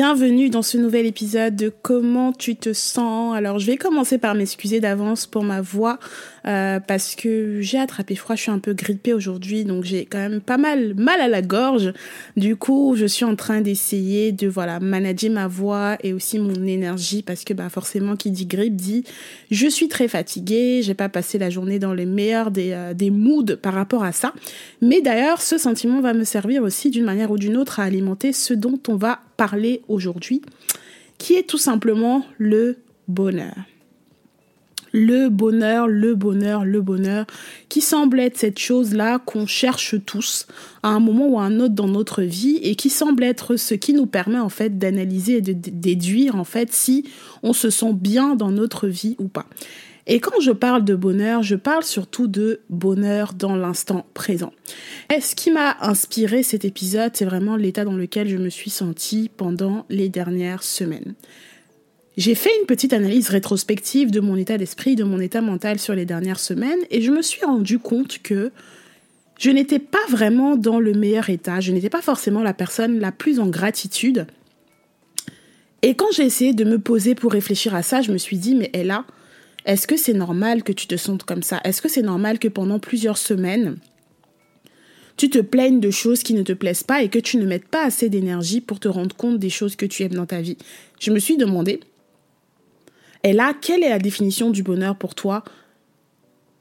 Bienvenue dans ce nouvel épisode de Comment tu te sens? Alors je vais commencer par m'excuser d'avance pour ma voix euh, parce que j'ai attrapé froid, je suis un peu grippée aujourd'hui donc j'ai quand même pas mal mal à la gorge. Du coup, je suis en train d'essayer de voilà, manager ma voix et aussi mon énergie parce que bah forcément qui dit grippe dit je suis très fatiguée, j'ai pas passé la journée dans les meilleurs des euh, des moods par rapport à ça. Mais d'ailleurs, ce sentiment va me servir aussi d'une manière ou d'une autre à alimenter ce dont on va parler aujourd'hui, qui est tout simplement le bonheur. Le bonheur, le bonheur, le bonheur, qui semble être cette chose-là qu'on cherche tous à un moment ou à un autre dans notre vie et qui semble être ce qui nous permet en fait d'analyser et de déduire en fait si on se sent bien dans notre vie ou pas. Et quand je parle de bonheur, je parle surtout de bonheur dans l'instant présent. Et ce qui m'a inspiré cet épisode, c'est vraiment l'état dans lequel je me suis sentie pendant les dernières semaines. J'ai fait une petite analyse rétrospective de mon état d'esprit, de mon état mental sur les dernières semaines et je me suis rendu compte que je n'étais pas vraiment dans le meilleur état, je n'étais pas forcément la personne la plus en gratitude. Et quand j'ai essayé de me poser pour réfléchir à ça, je me suis dit, mais elle a, est-ce que c'est normal que tu te sentes comme ça? Est-ce que c'est normal que pendant plusieurs semaines, tu te plaignes de choses qui ne te plaisent pas et que tu ne mettes pas assez d'énergie pour te rendre compte des choses que tu aimes dans ta vie? Je me suis demandé, et là, quelle est la définition du bonheur pour toi?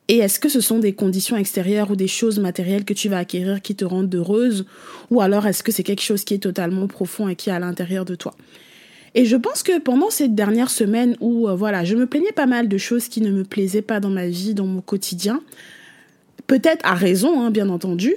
Et est-ce que ce sont des conditions extérieures ou des choses matérielles que tu vas acquérir qui te rendent heureuse? Ou alors est-ce que c'est quelque chose qui est totalement profond et qui est à l'intérieur de toi? Et je pense que pendant cette dernière semaine où, euh, voilà, je me plaignais pas mal de choses qui ne me plaisaient pas dans ma vie, dans mon quotidien, peut-être à raison, hein, bien entendu,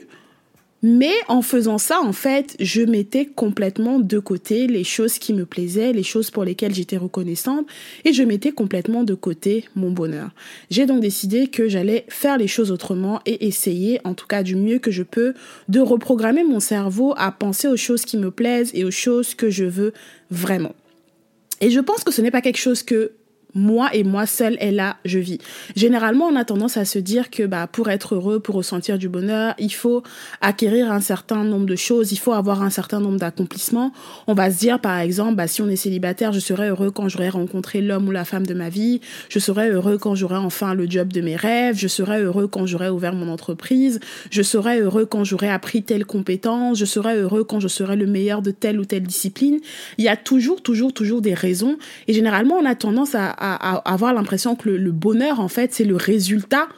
mais en faisant ça, en fait, je mettais complètement de côté les choses qui me plaisaient, les choses pour lesquelles j'étais reconnaissante, et je mettais complètement de côté mon bonheur. J'ai donc décidé que j'allais faire les choses autrement et essayer, en tout cas du mieux que je peux, de reprogrammer mon cerveau à penser aux choses qui me plaisent et aux choses que je veux vraiment. Et je pense que ce n'est pas quelque chose que moi et moi seule est là, je vis. Généralement, on a tendance à se dire que bah pour être heureux, pour ressentir du bonheur, il faut acquérir un certain nombre de choses, il faut avoir un certain nombre d'accomplissements. On va se dire par exemple, bah si on est célibataire, je serai heureux quand j'aurai rencontré l'homme ou la femme de ma vie, je serai heureux quand j'aurai enfin le job de mes rêves, je serai heureux quand j'aurai ouvert mon entreprise, je serai heureux quand j'aurai appris telle compétence, je serai heureux quand je serai le meilleur de telle ou telle discipline. Il y a toujours toujours toujours des raisons et généralement on a tendance à à, avoir l'impression que le, bonheur, en fait, c'est le résultat,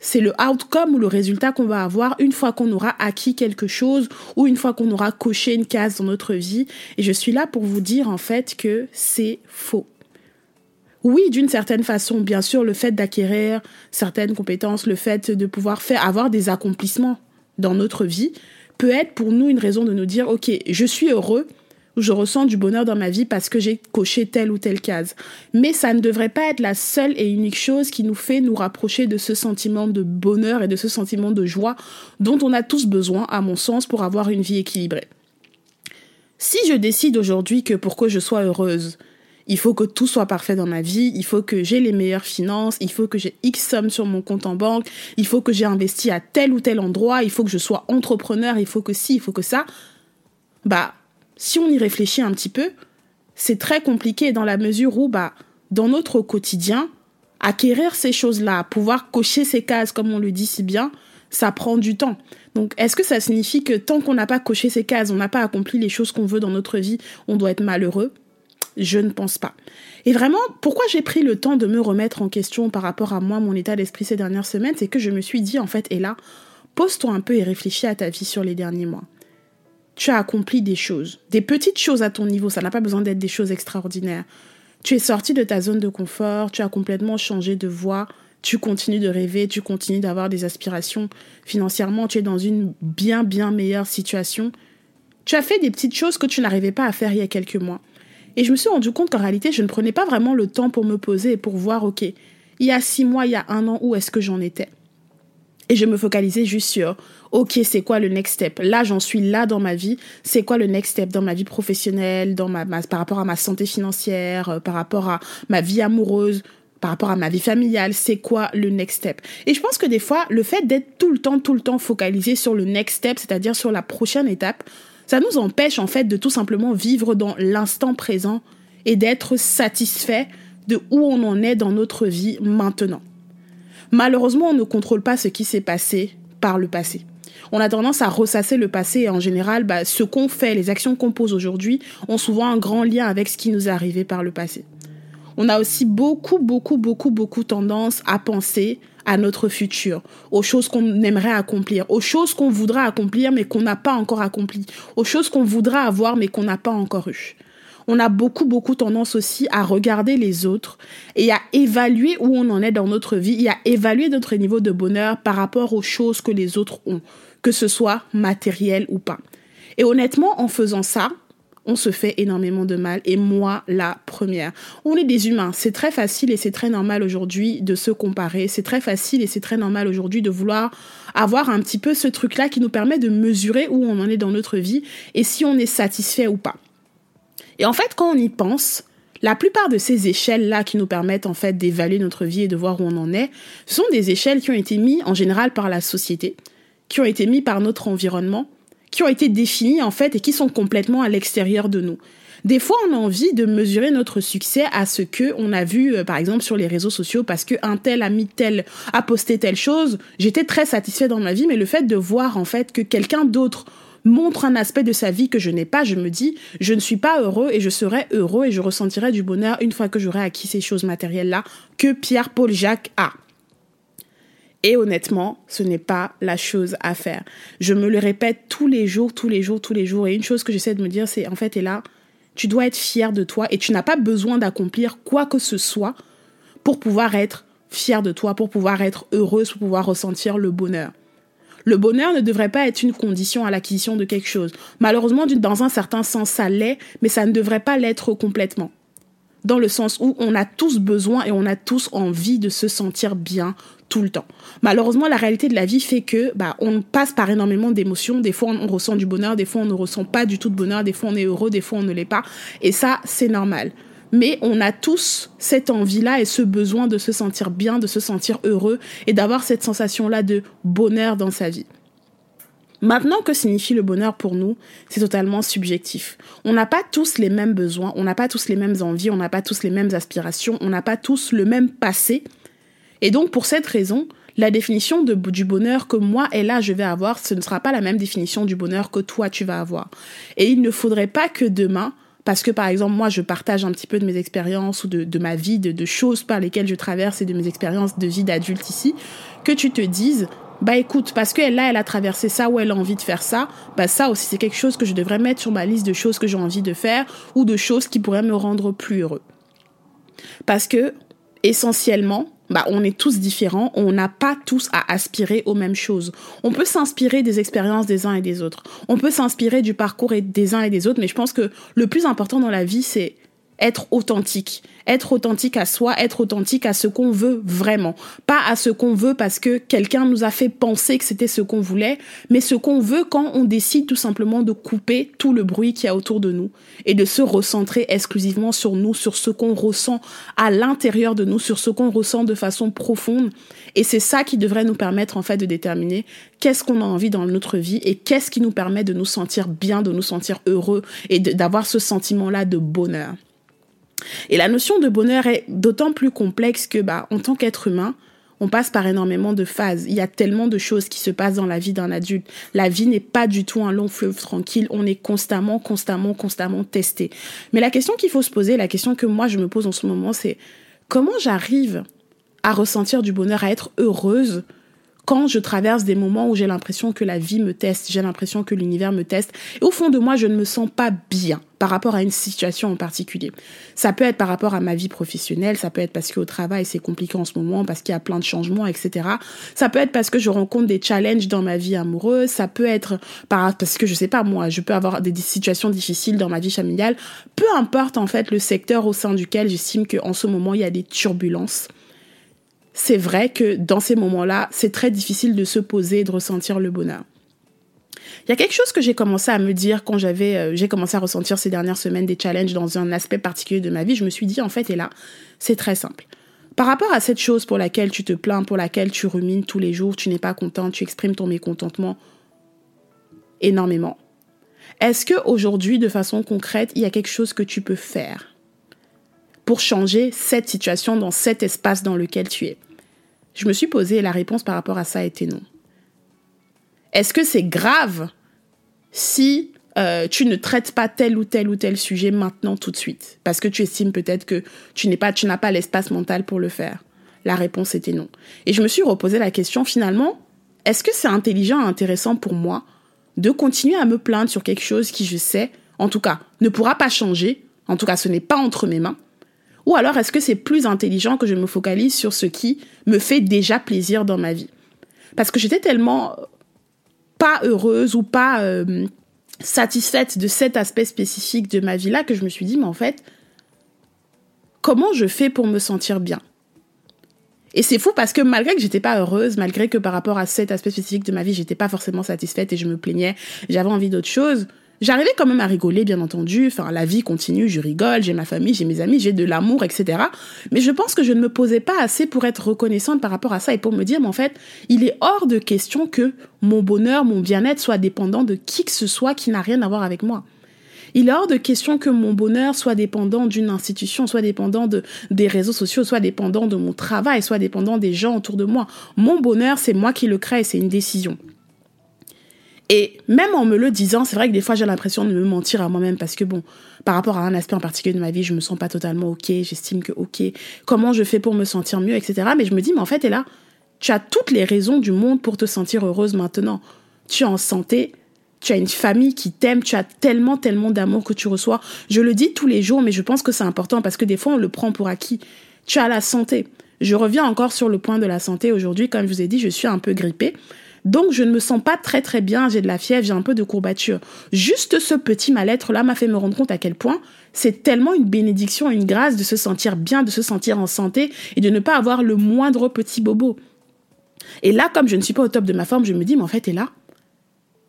c'est le outcome ou le résultat qu'on va avoir une fois qu'on aura acquis quelque chose ou une fois qu'on aura coché une case dans notre vie. Et je suis là pour vous dire, en fait, que c'est faux. Oui, d'une certaine façon, bien sûr, le fait d'acquérir certaines compétences, le fait de pouvoir faire, avoir des accomplissements dans notre vie peut être pour nous une raison de nous dire, OK, je suis heureux, où je ressens du bonheur dans ma vie parce que j'ai coché telle ou telle case. Mais ça ne devrait pas être la seule et unique chose qui nous fait nous rapprocher de ce sentiment de bonheur et de ce sentiment de joie dont on a tous besoin, à mon sens, pour avoir une vie équilibrée. Si je décide aujourd'hui que pour que je sois heureuse, il faut que tout soit parfait dans ma vie, il faut que j'ai les meilleures finances, il faut que j'ai X sommes sur mon compte en banque, il faut que j'ai investi à tel ou tel endroit, il faut que je sois entrepreneur, il faut que ci, il faut que ça. Bah, si on y réfléchit un petit peu, c'est très compliqué dans la mesure où, bah, dans notre quotidien, acquérir ces choses-là, pouvoir cocher ces cases, comme on le dit si bien, ça prend du temps. Donc, est-ce que ça signifie que tant qu'on n'a pas coché ces cases, on n'a pas accompli les choses qu'on veut dans notre vie, on doit être malheureux? Je ne pense pas. Et vraiment, pourquoi j'ai pris le temps de me remettre en question par rapport à moi, mon état d'esprit ces dernières semaines, c'est que je me suis dit, en fait, et là, pose-toi un peu et réfléchis à ta vie sur les derniers mois. Tu as accompli des choses, des petites choses à ton niveau, ça n'a pas besoin d'être des choses extraordinaires. Tu es sorti de ta zone de confort, tu as complètement changé de voie, tu continues de rêver, tu continues d'avoir des aspirations. Financièrement, tu es dans une bien, bien meilleure situation. Tu as fait des petites choses que tu n'arrivais pas à faire il y a quelques mois. Et je me suis rendu compte qu'en réalité, je ne prenais pas vraiment le temps pour me poser et pour voir, OK, il y a six mois, il y a un an, où est-ce que j'en étais? Et je me focalisais juste sur, OK, c'est quoi le next step? Là, j'en suis là dans ma vie. C'est quoi le next step dans ma vie professionnelle, dans ma, par rapport à ma santé financière, euh, par rapport à ma vie amoureuse par rapport à ma vie familiale, c'est quoi le next step? Et je pense que des fois, le fait d'être tout le temps, tout le temps focalisé sur le next step, c'est-à-dire sur la prochaine étape, ça nous empêche en fait de tout simplement vivre dans l'instant présent et d'être satisfait de où on en est dans notre vie maintenant. Malheureusement, on ne contrôle pas ce qui s'est passé par le passé. On a tendance à ressasser le passé et en général, bah, ce qu'on fait, les actions qu'on pose aujourd'hui ont souvent un grand lien avec ce qui nous est arrivé par le passé on a aussi beaucoup, beaucoup, beaucoup, beaucoup tendance à penser à notre futur, aux choses qu'on aimerait accomplir, aux choses qu'on voudra accomplir mais qu'on n'a pas encore accompli, aux choses qu'on voudra avoir mais qu'on n'a pas encore eu. On a beaucoup, beaucoup tendance aussi à regarder les autres et à évaluer où on en est dans notre vie et à évaluer notre niveau de bonheur par rapport aux choses que les autres ont, que ce soit matériel ou pas. Et honnêtement, en faisant ça, on se fait énormément de mal et moi la première. On est des humains, c'est très facile et c'est très normal aujourd'hui de se comparer, c'est très facile et c'est très normal aujourd'hui de vouloir avoir un petit peu ce truc-là qui nous permet de mesurer où on en est dans notre vie et si on est satisfait ou pas. Et en fait, quand on y pense, la plupart de ces échelles-là qui nous permettent en fait d'évaluer notre vie et de voir où on en est, sont des échelles qui ont été mises en général par la société, qui ont été mises par notre environnement qui ont été définis en fait et qui sont complètement à l'extérieur de nous. Des fois, on a envie de mesurer notre succès à ce que on a vu, euh, par exemple, sur les réseaux sociaux, parce que un tel a tel, a posté telle chose. J'étais très satisfait dans ma vie, mais le fait de voir en fait que quelqu'un d'autre montre un aspect de sa vie que je n'ai pas, je me dis, je ne suis pas heureux et je serai heureux et je ressentirai du bonheur une fois que j'aurai acquis ces choses matérielles-là que Pierre-Paul Jacques a. Et honnêtement, ce n'est pas la chose à faire. Je me le répète tous les jours, tous les jours, tous les jours. Et une chose que j'essaie de me dire, c'est en fait, et là, tu dois être fier de toi et tu n'as pas besoin d'accomplir quoi que ce soit pour pouvoir être fier de toi, pour pouvoir être heureuse, pour pouvoir ressentir le bonheur. Le bonheur ne devrait pas être une condition à l'acquisition de quelque chose. Malheureusement, dans un certain sens, ça l'est, mais ça ne devrait pas l'être complètement dans le sens où on a tous besoin et on a tous envie de se sentir bien tout le temps. Malheureusement, la réalité de la vie fait que bah on passe par énormément d'émotions. Des fois, on, ressent du bonheur, des fois, on ne ressent pas du tout de bonheur, des fois, on est heureux, des fois, on ne l'est pas. Et ça, c'est normal. Mais on a tous cette envie-là et ce besoin de se sentir bien, de se sentir heureux et d'avoir cette sensation-là de bonheur dans sa vie. Maintenant, que signifie le bonheur pour nous? C'est totalement subjectif. On n'a pas tous les mêmes besoins, on n'a pas tous les mêmes envies, on n'a pas tous les mêmes aspirations, on n'a pas tous le même passé. Et donc, pour cette raison, la définition du bonheur que moi et là je vais avoir, ce ne sera pas la même définition du bonheur que toi tu vas avoir. Et il ne faudrait pas que demain, parce que par exemple moi je partage un petit peu de mes expériences ou de, ma vie, de, de, choses par lesquelles je traverse et de mes expériences de vie d'adulte ici, que tu te dises bah écoute, parce qu'elle là, elle a traversé ça ou elle a envie de faire ça, bah ça aussi c'est quelque chose que je devrais mettre sur ma liste de choses que j'ai envie de faire ou de choses qui pourraient me rendre plus heureux. Parce que essentiellement, bah on est tous différents, on n'a pas tous à aspirer aux mêmes choses. On peut s'inspirer des expériences des uns et des autres. On peut s'inspirer du parcours des uns et des autres, mais je pense que le plus important dans la vie, c'est être authentique. Être authentique à soi, être authentique à ce qu'on veut vraiment. Pas à ce qu'on veut parce que quelqu'un nous a fait penser que c'était ce qu'on voulait, mais ce qu'on veut quand on décide tout simplement de couper tout le bruit qu'il y a autour de nous et de se recentrer exclusivement sur nous, sur ce qu'on ressent à l'intérieur de nous, sur ce qu'on ressent de façon profonde. Et c'est ça qui devrait nous permettre en fait de déterminer qu'est-ce qu'on a envie dans notre vie et qu'est-ce qui nous permet de nous sentir bien, de nous sentir heureux et d'avoir ce sentiment-là de bonheur. Et la notion de bonheur est d'autant plus complexe que, bah, en tant qu'être humain, on passe par énormément de phases. Il y a tellement de choses qui se passent dans la vie d'un adulte. La vie n'est pas du tout un long fleuve tranquille. On est constamment, constamment, constamment testé. Mais la question qu'il faut se poser, la question que moi je me pose en ce moment, c'est comment j'arrive à ressentir du bonheur, à être heureuse quand je traverse des moments où j'ai l'impression que la vie me teste, j'ai l'impression que l'univers me teste, et au fond de moi, je ne me sens pas bien par rapport à une situation en particulier. Ça peut être par rapport à ma vie professionnelle, ça peut être parce qu'au travail c'est compliqué en ce moment, parce qu'il y a plein de changements, etc. Ça peut être parce que je rencontre des challenges dans ma vie amoureuse, ça peut être parce que je sais pas moi, je peux avoir des situations difficiles dans ma vie familiale. Peu importe en fait le secteur au sein duquel j'estime qu'en ce moment il y a des turbulences c'est vrai que dans ces moments-là, c'est très difficile de se poser et de ressentir le bonheur. Il y a quelque chose que j'ai commencé à me dire quand j'avais, euh, j'ai commencé à ressentir ces dernières semaines des challenges dans un aspect particulier de ma vie. Je me suis dit, en fait, et là, c'est très simple. Par rapport à cette chose pour laquelle tu te plains, pour laquelle tu rumines tous les jours, tu n'es pas content, tu exprimes ton mécontentement énormément. Est-ce que aujourd'hui, de façon concrète, il y a quelque chose que tu peux faire pour changer cette situation dans cet espace dans lequel tu es. Je me suis posé et la réponse par rapport à ça était non. Est-ce que c'est grave si euh, tu ne traites pas tel ou tel ou tel sujet maintenant tout de suite? Parce que tu estimes peut-être que tu n'es pas tu n'as pas l'espace mental pour le faire. La réponse était non. Et je me suis reposé la question finalement, est-ce que c'est intelligent et intéressant pour moi de continuer à me plaindre sur quelque chose qui je sais en tout cas ne pourra pas changer, en tout cas ce n'est pas entre mes mains ou alors est-ce que c'est plus intelligent que je me focalise sur ce qui me fait déjà plaisir dans ma vie? Parce que j'étais tellement pas heureuse ou pas euh, satisfaite de cet aspect spécifique de ma vie-là que je me suis dit, mais en fait, comment je fais pour me sentir bien? Et c'est fou parce que malgré que j'étais pas heureuse, malgré que par rapport à cet aspect spécifique de ma vie, j'étais pas forcément satisfaite et je me plaignais, j'avais envie d'autre chose, J'arrivais quand même à rigoler, bien entendu. Enfin, la vie continue, je rigole, j'ai ma famille, j'ai mes amis, j'ai de l'amour, etc. Mais je pense que je ne me posais pas assez pour être reconnaissante par rapport à ça et pour me dire, mais en fait, il est hors de question que mon bonheur, mon bien-être soit dépendant de qui que ce soit qui n'a rien à voir avec moi. Il est hors de question que mon bonheur soit dépendant d'une institution, soit dépendant de, des réseaux sociaux, soit dépendant de mon travail, soit dépendant des gens autour de moi. Mon bonheur, c'est moi qui le crée, c'est une décision. Et même en me le disant, c'est vrai que des fois j'ai l'impression de me mentir à moi-même parce que bon, par rapport à un aspect en particulier de ma vie, je me sens pas totalement ok, j'estime que ok, comment je fais pour me sentir mieux, etc. Mais je me dis, mais en fait, et là, tu as toutes les raisons du monde pour te sentir heureuse maintenant. Tu es en santé, tu as une famille qui t'aime, tu as tellement, tellement d'amour que tu reçois. Je le dis tous les jours, mais je pense que c'est important parce que des fois on le prend pour acquis. Tu as la santé. Je reviens encore sur le point de la santé aujourd'hui. Comme je vous ai dit, je suis un peu grippée. Donc je ne me sens pas très très bien, j'ai de la fièvre, j'ai un peu de courbature. Juste ce petit mal-être-là m'a fait me rendre compte à quel point c'est tellement une bénédiction, une grâce de se sentir bien, de se sentir en santé et de ne pas avoir le moindre petit bobo. Et là, comme je ne suis pas au top de ma forme, je me dis, mais en fait, et là,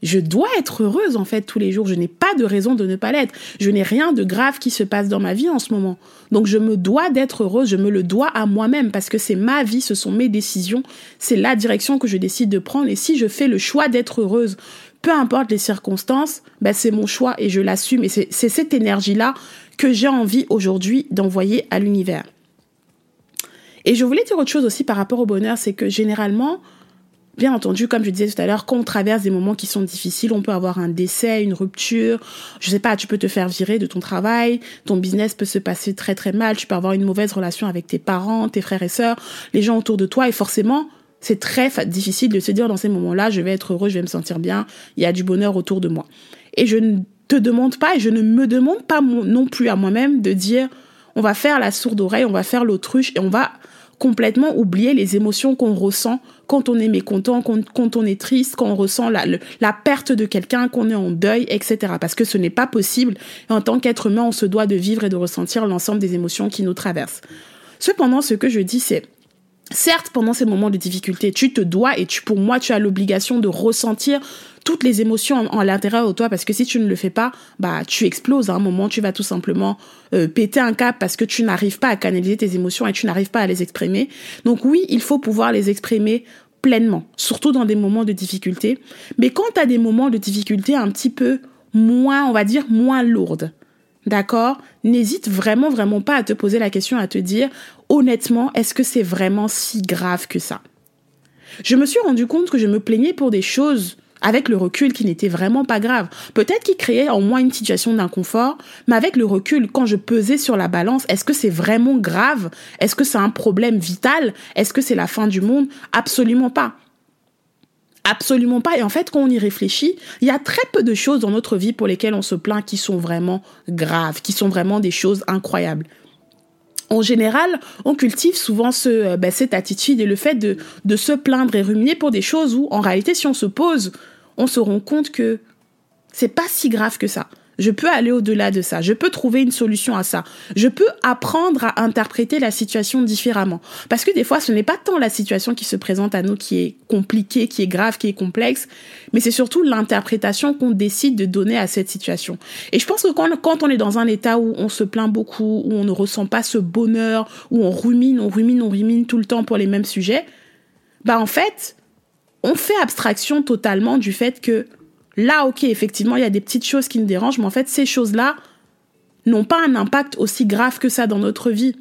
je dois être heureuse en fait tous les jours. Je n'ai pas de raison de ne pas l'être. Je n'ai rien de grave qui se passe dans ma vie en ce moment. Donc je me dois d'être heureuse, je me le dois à moi-même parce que c'est ma vie, ce sont mes décisions, c'est la direction que je décide de prendre. Et si je fais le choix d'être heureuse, peu importe les circonstances, ben c'est mon choix et je l'assume. Et c'est cette énergie-là que j'ai envie aujourd'hui d'envoyer à l'univers. Et je voulais dire autre chose aussi par rapport au bonheur, c'est que généralement, Bien entendu, comme je disais tout à l'heure, quand on traverse des moments qui sont difficiles, on peut avoir un décès, une rupture, je sais pas, tu peux te faire virer de ton travail, ton business peut se passer très très mal, tu peux avoir une mauvaise relation avec tes parents, tes frères et sœurs, les gens autour de toi, et forcément, c'est très difficile de se dire dans ces moments-là, je vais être heureux, je vais me sentir bien, il y a du bonheur autour de moi. Et je ne te demande pas, et je ne me demande pas non plus à moi-même de dire, on va faire la sourde oreille, on va faire l'autruche, et on va complètement oublier les émotions qu'on ressent quand on est mécontent, quand, on est triste, quand on ressent la, la perte de quelqu'un, qu'on est en deuil, etc. Parce que ce n'est pas possible. En tant qu'être humain, on se doit de vivre et de ressentir l'ensemble des émotions qui nous traversent. Cependant, ce que je dis, c'est Certes, pendant ces moments de difficulté, tu te dois et tu, pour moi, tu as l'obligation de ressentir toutes les émotions en, l'intérieur de toi parce que si tu ne le fais pas, bah tu exploses. À un moment, tu vas tout simplement euh, péter un cap parce que tu n'arrives pas à canaliser tes émotions et tu n'arrives pas à les exprimer. Donc oui, il faut pouvoir les exprimer pleinement, surtout dans des moments de difficulté. Mais quand tu as des moments de difficulté un petit peu moins, on va dire, moins lourdes, d'accord, n'hésite vraiment, vraiment pas à te poser la question, à te dire, honnêtement, est-ce que c'est vraiment si grave que ça? Je me suis rendu compte que je me plaignais pour des choses avec le recul qui n'étaient vraiment pas graves. Peut-être qu'ils créaient en moi une situation d'inconfort, mais avec le recul, quand je pesais sur la balance, est-ce que c'est vraiment grave? Est-ce que c'est un problème vital? Est-ce que c'est la fin du monde? Absolument pas. Absolument pas. Et en fait, quand on y réfléchit, il y a très peu de choses dans notre vie pour lesquelles on se plaint qui sont vraiment graves, qui sont vraiment des choses incroyables. En général, on cultive souvent ce, euh, ben, cette attitude et le fait de, de se plaindre et ruminer pour des choses où, en réalité, si on se pose, on se rend compte que c'est pas si grave que ça. Je peux aller au-delà de ça. Je peux trouver une solution à ça. Je peux apprendre à interpréter la situation différemment. Parce que des fois, ce n'est pas tant la situation qui se présente à nous qui est compliquée, qui est grave, qui est complexe, mais c'est surtout l'interprétation qu'on décide de donner à cette situation. Et je pense que quand, on est dans un état où on se plaint beaucoup, où on ne ressent pas ce bonheur, où on rumine, on rumine, on rumine tout le temps pour les mêmes sujets, bah en fait, on fait abstraction totalement du fait que Là, ok, effectivement, il y a des petites choses qui nous dérangent, mais en fait, ces choses-là n'ont pas un impact aussi grave que ça dans notre vie.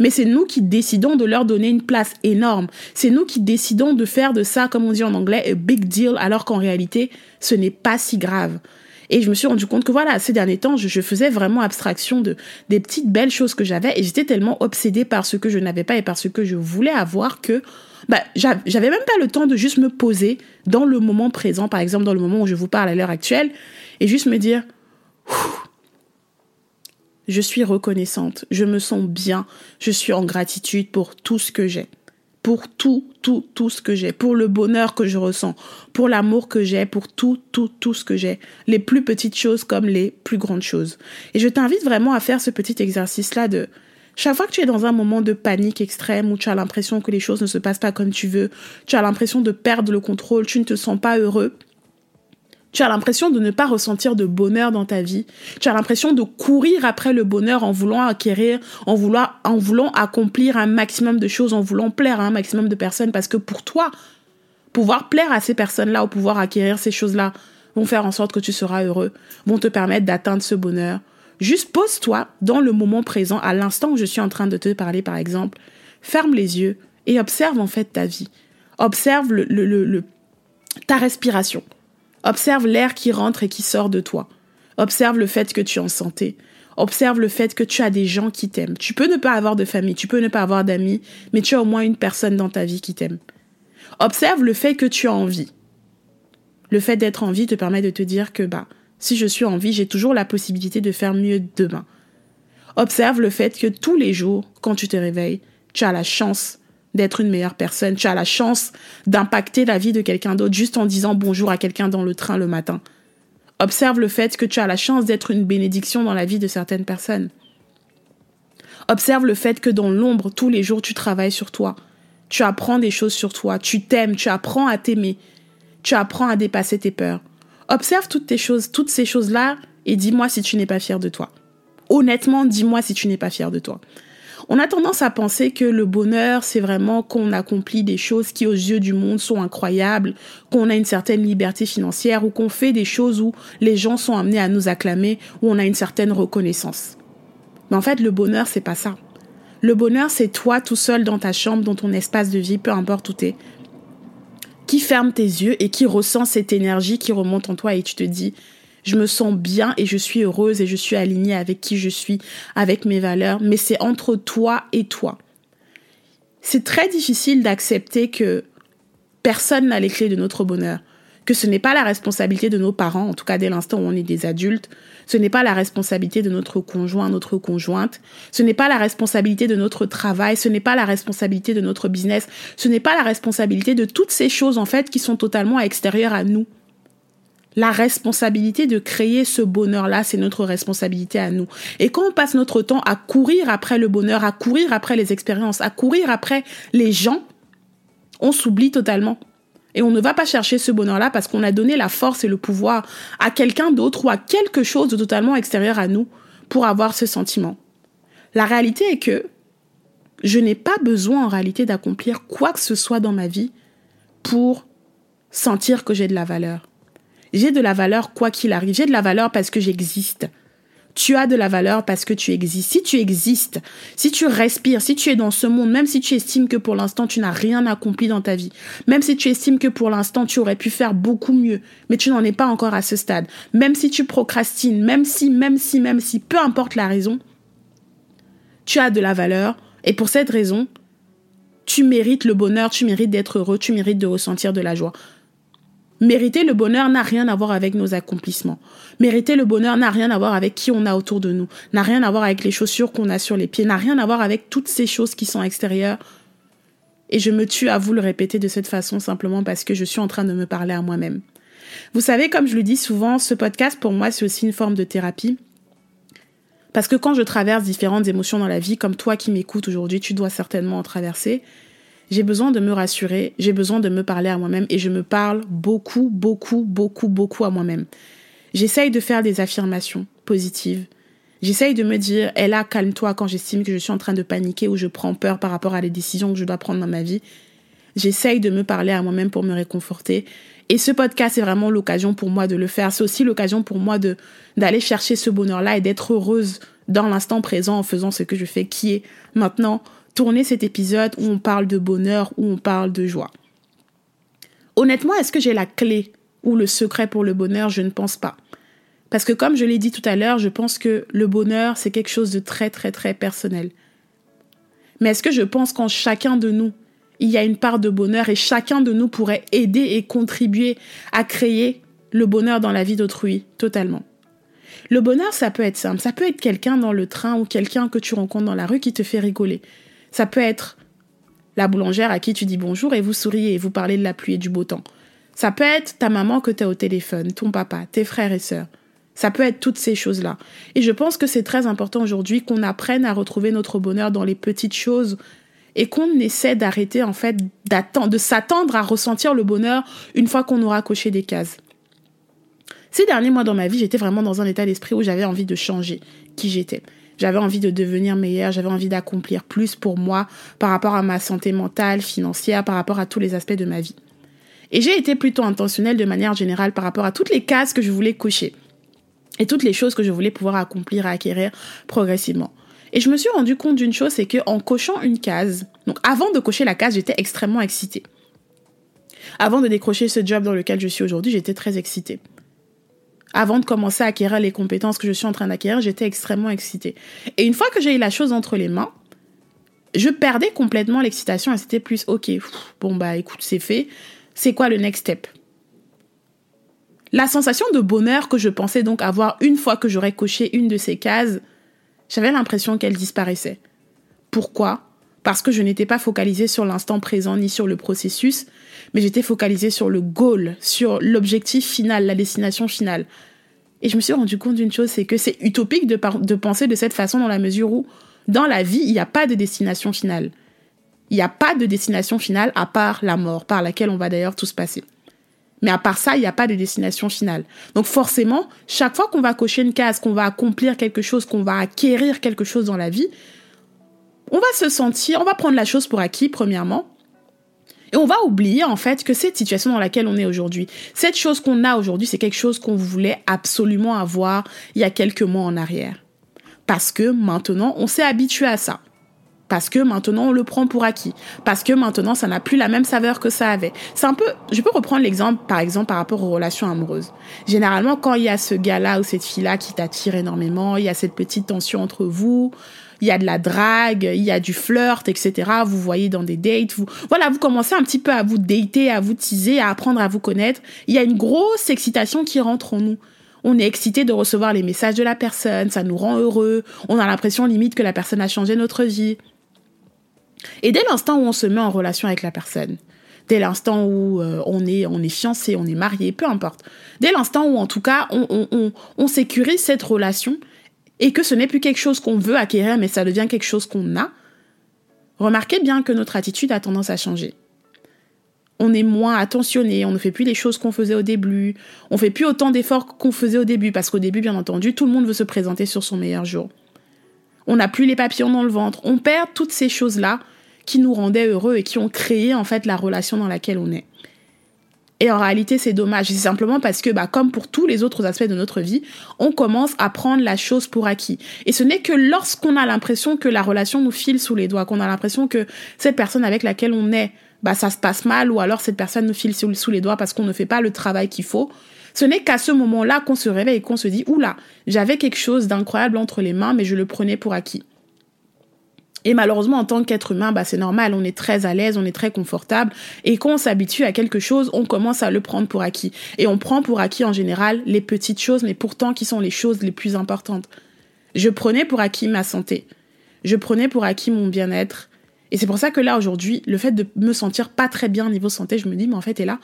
Mais c'est nous qui décidons de leur donner une place énorme. C'est nous qui décidons de faire de ça, comme on dit en anglais, a big deal, alors qu'en réalité, ce n'est pas si grave. Et je me suis rendu compte que voilà, ces derniers temps, je, faisais vraiment abstraction de des petites belles choses que j'avais et j'étais tellement obsédée par ce que je n'avais pas et par ce que je voulais avoir que bah, j'avais même pas le temps de juste me poser dans le moment présent, par exemple dans le moment où je vous parle à l'heure actuelle, et juste me dire, je suis reconnaissante, je me sens bien, je suis en gratitude pour tout ce que j'ai, pour tout, tout, tout ce que j'ai, pour le bonheur que je ressens, pour l'amour que j'ai, pour tout, tout, tout ce que j'ai, les plus petites choses comme les plus grandes choses. Et je t'invite vraiment à faire ce petit exercice-là de chaque fois que tu es dans un moment de panique extrême où tu as l'impression que les choses ne se passent pas comme tu veux, tu as l'impression de perdre le contrôle, tu ne te sens pas heureux, tu as l'impression de ne pas ressentir de bonheur dans ta vie. Tu as l'impression de courir après le bonheur en voulant acquérir, en voulant, en voulant accomplir un maximum de choses, en voulant plaire à un maximum de personnes. Parce que pour toi, pouvoir plaire à ces personnes-là ou pouvoir acquérir ces choses-là vont faire en sorte que tu seras heureux, vont te permettre d'atteindre ce bonheur, Juste pose-toi dans le moment présent, à l'instant où je suis en train de te parler, par exemple. Ferme les yeux et observe en fait ta vie. Observe le, le, le, ta respiration. Observe l'air qui rentre et qui sort de toi. Observe le fait que tu es en santé. Observe le fait que tu as des gens qui t'aiment. Tu peux ne pas avoir de famille, tu peux ne pas avoir d'amis, mais tu as au moins une personne dans ta vie qui t'aime. Observe le fait que tu as envie. Le fait d'être en vie te permet de te dire que bah si je suis en vie, j'ai toujours la possibilité de faire mieux demain. Observe le fait que tous les jours, quand tu te réveilles, tu as la chance d'être une meilleure personne, tu as la chance d'impacter la vie de quelqu'un d'autre juste en disant bonjour à quelqu'un dans le train le matin. Observe le fait que tu as la chance d'être une bénédiction dans la vie de certaines personnes. Observe le fait que dans l'ombre, tous les jours, tu travailles sur toi. Tu apprends des choses sur toi, tu t'aimes, tu apprends à t'aimer, tu apprends à dépasser tes peurs. Observe toutes ces choses-là et dis-moi si tu n'es pas fier de toi. Honnêtement, dis-moi si tu n'es pas fier de toi. On a tendance à penser que le bonheur, c'est vraiment qu'on accomplit des choses qui aux yeux du monde sont incroyables, qu'on a une certaine liberté financière ou qu'on fait des choses où les gens sont amenés à nous acclamer, où on a une certaine reconnaissance. Mais en fait, le bonheur, c'est pas ça. Le bonheur, c'est toi tout seul dans ta chambre, dans ton espace de vie, peu importe où t'es, qui ferme tes yeux et qui ressent cette énergie qui remonte en toi et tu te dis, je me sens bien et je suis heureuse et je suis alignée avec qui je suis, avec mes valeurs, mais c'est entre toi et toi. C'est très difficile d'accepter que personne n'a les clés de notre bonheur que ce n'est pas la responsabilité de nos parents, en tout cas dès l'instant où on est des adultes, ce n'est pas la responsabilité de notre conjoint, notre conjointe, ce n'est pas la responsabilité de notre travail, ce n'est pas la responsabilité de notre business, ce n'est pas la responsabilité de toutes ces choses en fait qui sont totalement extérieures à nous. La responsabilité de créer ce bonheur-là, c'est notre responsabilité à nous. Et quand on passe notre temps à courir après le bonheur, à courir après les expériences, à courir après les gens, on s'oublie totalement. Et on ne va pas chercher ce bonheur-là parce qu'on a donné la force et le pouvoir à quelqu'un d'autre ou à quelque chose de totalement extérieur à nous pour avoir ce sentiment. La réalité est que je n'ai pas besoin en réalité d'accomplir quoi que ce soit dans ma vie pour sentir que j'ai de la valeur. J'ai de la valeur quoi qu'il arrive. J'ai de la valeur parce que j'existe. Tu as de la valeur parce que tu existes. Si tu existes, si tu respires, si tu es dans ce monde, même si tu estimes que pour l'instant tu n'as rien accompli dans ta vie, même si tu estimes que pour l'instant tu aurais pu faire beaucoup mieux, mais tu n'en es pas encore à ce stade, même si tu procrastines, même si, même si, même si, peu importe la raison, tu as de la valeur et pour cette raison, tu mérites le bonheur, tu mérites d'être heureux, tu mérites de ressentir de la joie. Mériter le bonheur n'a rien à voir avec nos accomplissements. Mériter le bonheur n'a rien à voir avec qui on a autour de nous, n'a rien à voir avec les chaussures qu'on a sur les pieds, n'a rien à voir avec toutes ces choses qui sont extérieures. Et je me tue à vous le répéter de cette façon simplement parce que je suis en train de me parler à moi-même. Vous savez, comme je le dis souvent, ce podcast pour moi c'est aussi une forme de thérapie. Parce que quand je traverse différentes émotions dans la vie, comme toi qui m'écoutes aujourd'hui, tu dois certainement en traverser, j'ai besoin de me rassurer, j'ai besoin de me parler à moi-même et je me parle beaucoup, beaucoup, beaucoup, beaucoup à moi-même. J'essaye de faire des affirmations positives. J'essaye de me dire, elle a calme-toi quand j'estime que je suis en train de paniquer ou je prends peur par rapport à les décisions que je dois prendre dans ma vie. J'essaye de me parler à moi-même pour me réconforter. Et ce podcast est vraiment l'occasion pour moi de le faire. C'est aussi l'occasion pour moi d'aller chercher ce bonheur-là et d'être heureuse dans l'instant présent en faisant ce que je fais, qui est maintenant tourner cet épisode où on parle de bonheur, où on parle de joie. Honnêtement, est-ce que j'ai la clé ou le secret pour le bonheur? Je ne pense pas. Parce que comme je l'ai dit tout à l'heure, je pense que le bonheur, c'est quelque chose de très, très, très personnel. Mais est-ce que je pense qu'en chacun de nous, il y a une part de bonheur et chacun de nous pourrait aider et contribuer à créer le bonheur dans la vie d'autrui totalement? Le bonheur, ça peut être simple. Ça peut être quelqu'un dans le train ou quelqu'un que tu rencontres dans la rue qui te fait rigoler. Ça peut être la boulangère à qui tu dis bonjour et vous souriez et vous parlez de la pluie et du beau temps. Ça peut être ta maman que tu as au téléphone, ton papa, tes frères et sœurs. Ça peut être toutes ces choses-là. Et je pense que c'est très important aujourd'hui qu'on apprenne à retrouver notre bonheur dans les petites choses et qu'on essaie d'arrêter en fait de s'attendre à ressentir le bonheur une fois qu'on aura coché des cases. Ces derniers mois dans ma vie, j'étais vraiment dans un état d'esprit où j'avais envie de changer qui j'étais. J'avais envie de devenir meilleure, j'avais envie d'accomplir plus pour moi par rapport à ma santé mentale, financière, par rapport à tous les aspects de ma vie. Et j'ai été plutôt intentionnelle de manière générale par rapport à toutes les cases que je voulais cocher et toutes les choses que je voulais pouvoir accomplir et acquérir progressivement. Et je me suis rendu compte d'une chose, c'est que en cochant une case, donc avant de cocher la case, j'étais extrêmement excitée. Avant de décrocher ce job dans lequel je suis aujourd'hui, j'étais très excitée avant de commencer à acquérir les compétences que je suis en train d'acquérir, j'étais extrêmement excitée. Et une fois que j'ai eu la chose entre les mains, je perdais complètement l'excitation et c'était plus, ok, bon bah écoute, c'est fait, c'est quoi le next step? La sensation de bonheur que je pensais donc avoir une fois que j'aurais coché une de ces cases, j'avais l'impression qu'elle disparaissait. Pourquoi? Parce que je n'étais pas focalisée sur l'instant présent ni sur le processus, mais j'étais focalisée sur le goal, sur l'objectif final, la destination finale. Et je me suis rendu compte d'une chose, c'est que c'est utopique de, penser de cette façon dans la mesure où, dans la vie, il n'y a pas de destination finale. Il n'y a pas de destination finale à part la mort, par laquelle on va d'ailleurs tous passer. Mais à part ça, il n'y a pas de destination finale. Donc forcément, chaque fois qu'on va cocher une case, qu'on va accomplir quelque chose, qu'on va acquérir quelque chose dans la vie, on va se sentir, on va prendre la chose pour acquis, premièrement, et on va oublier en fait que cette situation dans laquelle on est aujourd'hui, cette chose qu'on a aujourd'hui, c'est quelque chose qu'on voulait absolument avoir il y a quelques mois en arrière. Parce que maintenant, on s'est habitué à ça. Parce que maintenant, on le prend pour acquis. Parce que maintenant, ça n'a plus la même saveur que ça avait. C'est un peu, je peux reprendre l'exemple, par exemple, par rapport aux relations amoureuses. Généralement, quand il y a ce gars-là ou cette fille-là qui t'attire énormément, il y a cette petite tension entre vous, il y a de la drague, il y a du flirt, etc. Vous voyez dans des dates, vous, voilà, vous commencez un petit peu à vous dater, à vous teaser, à apprendre à vous connaître. Il y a une grosse excitation qui rentre en nous. On est excité de recevoir les messages de la personne, ça nous rend heureux, on a l'impression limite que la personne a changé notre vie. Et dès l'instant où on se met en relation avec la personne, dès l'instant où euh, on est fiancé, on est marié, peu importe. Dès l'instant où en tout cas on, on sécurise cette relation, et que ce n'est plus quelque chose qu'on veut acquérir, mais ça devient quelque chose qu'on a, remarquez bien que notre attitude a tendance à changer. On est moins attentionné, on ne fait plus les choses qu'on faisait au début, on fait plus autant d'efforts qu'on faisait au début, parce qu'au début, bien entendu, tout le monde veut se présenter sur son meilleur jour. On n'a plus les papillons dans le ventre, on perd toutes ces choses-là qui nous rendaient heureux et qui ont créé en fait la relation dans laquelle on est. Et en réalité, c'est dommage. C'est simplement parce que, bah, comme pour tous les autres aspects de notre vie, on commence à prendre la chose pour acquis. Et ce n'est que lorsqu'on a l'impression que la relation nous file sous les doigts, qu'on a l'impression que cette personne avec laquelle on est, bah, ça se passe mal, ou alors cette personne nous file sous, les doigts parce qu'on ne fait pas le travail qu'il faut. Ce n'est qu'à ce moment-là qu'on se réveille et qu'on se dit, oula, j'avais quelque chose d'incroyable entre les mains, mais je le prenais pour acquis. Et malheureusement, en tant qu'être humain, bah, c'est normal, on est très à l'aise, on est très confortable. Et quand on s'habitue à quelque chose, on commence à le prendre pour acquis. Et on prend pour acquis en général les petites choses, mais pourtant qui sont les choses les plus importantes. Je prenais pour acquis ma santé. Je prenais pour acquis mon bien-être. Et c'est pour ça que là, aujourd'hui, le fait de me sentir pas très bien niveau santé, je me dis, mais en fait, et là,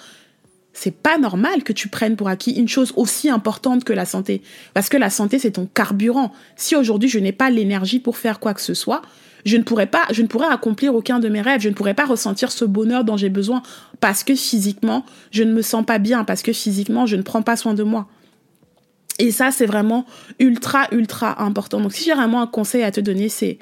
c'est pas normal que tu prennes pour acquis une chose aussi importante que la santé. Parce que la santé, c'est ton carburant. Si aujourd'hui, je n'ai pas l'énergie pour faire quoi que ce soit, je ne pourrais pas, je ne pourrais accomplir aucun de mes rêves, je ne pourrais pas ressentir ce bonheur dont j'ai besoin parce que physiquement, je ne me sens pas bien, parce que physiquement, je ne prends pas soin de moi. Et ça, c'est vraiment ultra, ultra important. Donc, si j'ai vraiment un conseil à te donner, c'est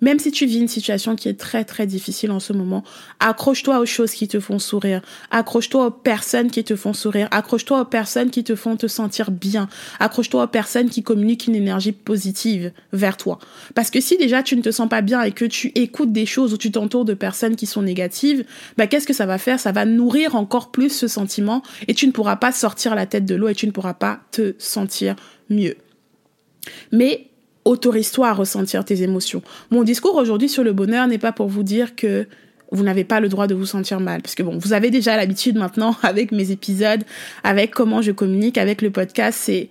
même si tu vis une situation qui est très très difficile en ce moment, accroche-toi aux choses qui te font sourire. Accroche-toi aux personnes qui te font sourire. Accroche-toi aux personnes qui te font te sentir bien. Accroche-toi aux personnes qui communiquent une énergie positive vers toi. Parce que si déjà tu ne te sens pas bien et que tu écoutes des choses ou tu t'entoures de personnes qui sont négatives, bah qu'est-ce que ça va faire? Ça va nourrir encore plus ce sentiment et tu ne pourras pas sortir la tête de l'eau et tu ne pourras pas te sentir mieux. Mais autorise-toi à ressentir tes émotions. Mon discours aujourd'hui sur le bonheur n'est pas pour vous dire que vous n'avez pas le droit de vous sentir mal. Parce que bon, vous avez déjà l'habitude maintenant avec mes épisodes, avec comment je communique, avec le podcast, c'est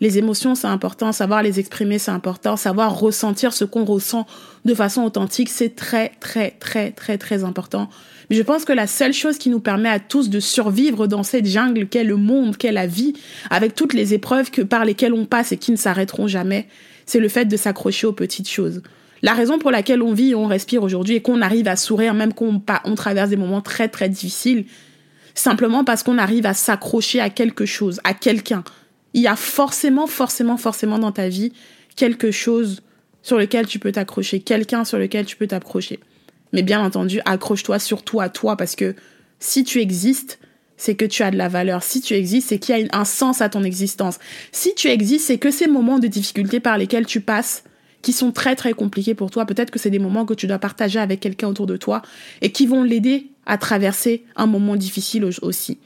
les émotions, c'est important, savoir les exprimer, c'est important, savoir ressentir ce qu'on ressent de façon authentique, c'est très, très, très, très, très important. Mais je pense que la seule chose qui nous permet à tous de survivre dans cette jungle qu'est le monde, qu'est la vie, avec toutes les épreuves que par lesquelles on passe et qui ne s'arrêteront jamais, c'est le fait de s'accrocher aux petites choses. La raison pour laquelle on vit et on respire aujourd'hui et qu'on arrive à sourire même quand on, traverse des moments très très difficiles, simplement parce qu'on arrive à s'accrocher à quelque chose, à quelqu'un. Il y a forcément, forcément, forcément dans ta vie quelque chose sur lequel tu peux t'accrocher, quelqu'un sur lequel tu peux t'accrocher. Mais bien entendu, accroche-toi surtout à toi parce que si tu existes, c'est que tu as de la valeur. Si tu existes, c'est qu'il y a un sens à ton existence. Si tu existes, c'est que ces moments de difficulté par lesquels tu passes, qui sont très très compliqués pour toi, peut-être que c'est des moments que tu dois partager avec quelqu'un autour de toi et qui vont l'aider à traverser un moment difficile aussi.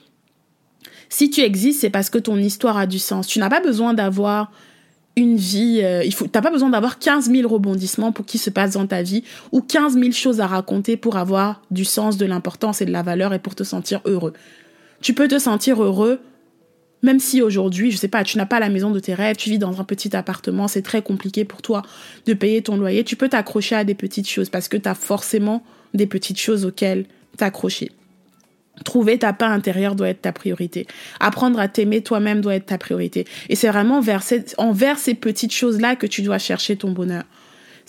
Si tu existes, c'est parce que ton histoire a du sens. Tu n'as pas besoin d'avoir une vie, euh, il faut, t'as pas besoin d'avoir 15 000 rebondissements pour qu'il se passe dans ta vie ou 15 000 choses à raconter pour avoir du sens, de l'importance et de la valeur et pour te sentir heureux. Tu peux te sentir heureux même si aujourd'hui, je sais pas, tu n'as pas la maison de tes rêves, tu vis dans un petit appartement, c'est très compliqué pour toi de payer ton loyer, tu peux t'accrocher à des petites choses parce que tu as forcément des petites choses auxquelles t'accrocher. Trouver ta paix intérieure doit être ta priorité. Apprendre à t'aimer toi-même doit être ta priorité. Et c'est vraiment vers envers ces petites choses-là que tu dois chercher ton bonheur.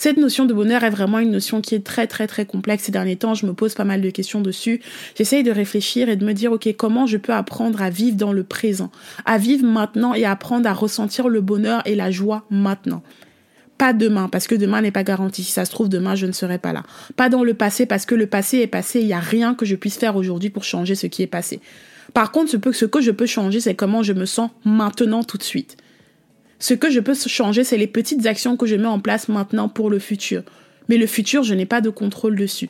Cette notion de bonheur est vraiment une notion qui est très très très complexe. Ces derniers temps, je me pose pas mal de questions dessus. J'essaye de réfléchir et de me dire, ok, comment je peux apprendre à vivre dans le présent, à vivre maintenant et apprendre à ressentir le bonheur et la joie maintenant. Pas demain, parce que demain n'est pas garanti. Si ça se trouve, demain, je ne serai pas là. Pas dans le passé, parce que le passé est passé. Il n'y a rien que je puisse faire aujourd'hui pour changer ce qui est passé. Par contre, ce, que je peux changer, c'est comment je me sens maintenant tout de suite. Ce que je peux changer, c'est les petites actions que je mets en place maintenant pour le futur. Mais le futur, je n'ai pas de contrôle dessus.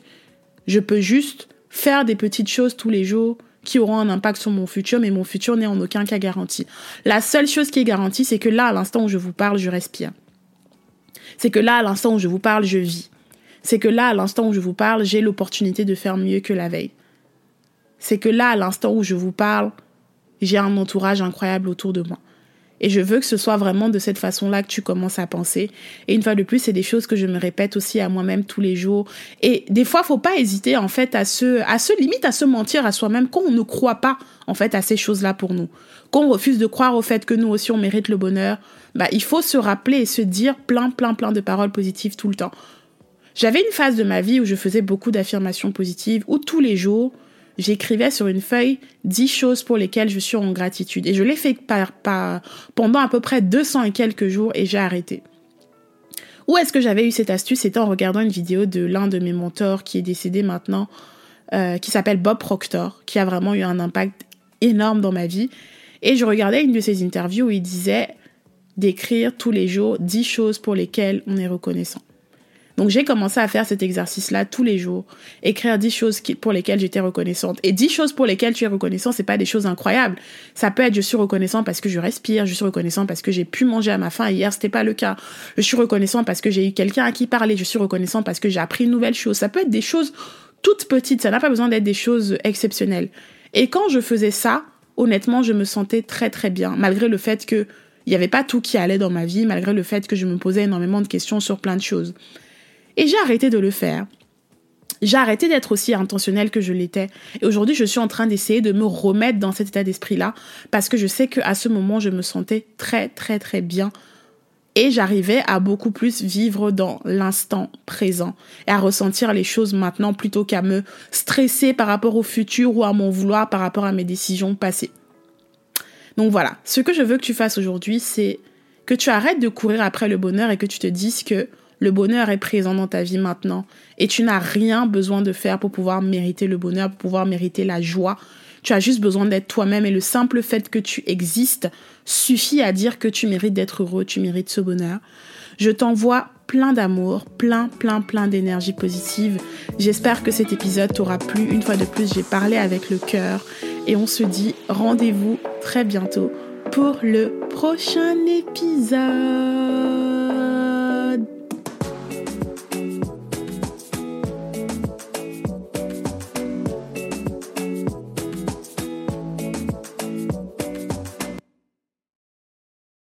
Je peux juste faire des petites choses tous les jours qui auront un impact sur mon futur, mais mon futur n'est en aucun cas garanti. La seule chose qui est garantie, c'est que là, à l'instant où je vous parle, je respire. C'est que là, à l'instant où je vous parle, je vis. C'est que là, à l'instant où je vous parle, j'ai l'opportunité de faire mieux que la veille. C'est que là, à l'instant où je vous parle, j'ai un entourage incroyable autour de moi. Et je veux que ce soit vraiment de cette façon-là que tu commences à penser. Et une fois de plus, c'est des choses que je me répète aussi à moi-même tous les jours. Et des fois, faut pas hésiter, en fait, à se, à se limite, à se mentir à soi-même quand on ne croit pas, en fait, à ces choses-là pour nous. Quand on refuse de croire au fait que nous aussi, on mérite le bonheur, bah, il faut se rappeler et se dire plein, plein, plein de paroles positives tout le temps. J'avais une phase de ma vie où je faisais beaucoup d'affirmations positives, où tous les jours, j'écrivais sur une feuille 10 choses pour lesquelles je suis en gratitude. Et je l'ai fait par, pendant à peu près 200 et quelques jours et j'ai arrêté. Où est-ce que j'avais eu cette astuce? C'était en regardant une vidéo de l'un de mes mentors qui est décédé maintenant, euh, qui s'appelle Bob Proctor, qui a vraiment eu un impact énorme dans ma vie. Et je regardais une de ses interviews où il disait d'écrire tous les jours 10 choses pour lesquelles on est reconnaissant. Donc j'ai commencé à faire cet exercice-là tous les jours, écrire 10 choses pour lesquelles j'étais reconnaissante. Et 10 choses pour lesquelles tu es reconnaissant, c'est pas des choses incroyables. Ça peut être je suis reconnaissant parce que je respire, je suis reconnaissant parce que j'ai pu manger à ma faim hier, c'était pas le cas. Je suis reconnaissant parce que j'ai eu quelqu'un à qui parler, je suis reconnaissant parce que j'ai appris une nouvelle chose. Ça peut être des choses toutes petites, ça n'a pas besoin d'être des choses exceptionnelles. Et quand je faisais ça, honnêtement, je me sentais très très bien, malgré le fait que il n'y avait pas tout qui allait dans ma vie, malgré le fait que je me posais énormément de questions sur plein de choses. Et j'ai arrêté de le faire. J'ai arrêté d'être aussi intentionnelle que je l'étais. Et aujourd'hui, je suis en train d'essayer de me remettre dans cet état d'esprit-là parce que je sais qu'à ce moment, je me sentais très, très, très bien. Et j'arrivais à beaucoup plus vivre dans l'instant présent et à ressentir les choses maintenant plutôt qu'à me stresser par rapport au futur ou à mon vouloir par rapport à mes décisions passées. Donc voilà, ce que je veux que tu fasses aujourd'hui, c'est que tu arrêtes de courir après le bonheur et que tu te dises que le bonheur est présent dans ta vie maintenant et tu n'as rien besoin de faire pour pouvoir mériter le bonheur, pour pouvoir mériter la joie. Tu as juste besoin d'être toi-même et le simple fait que tu existes suffit à dire que tu mérites d'être heureux, tu mérites ce bonheur. Je t'envoie plein d'amour, plein, plein, plein d'énergie positive. J'espère que cet épisode t'aura plu. Une fois de plus, j'ai parlé avec le cœur et on se dit rendez-vous très bientôt pour le prochain épisode.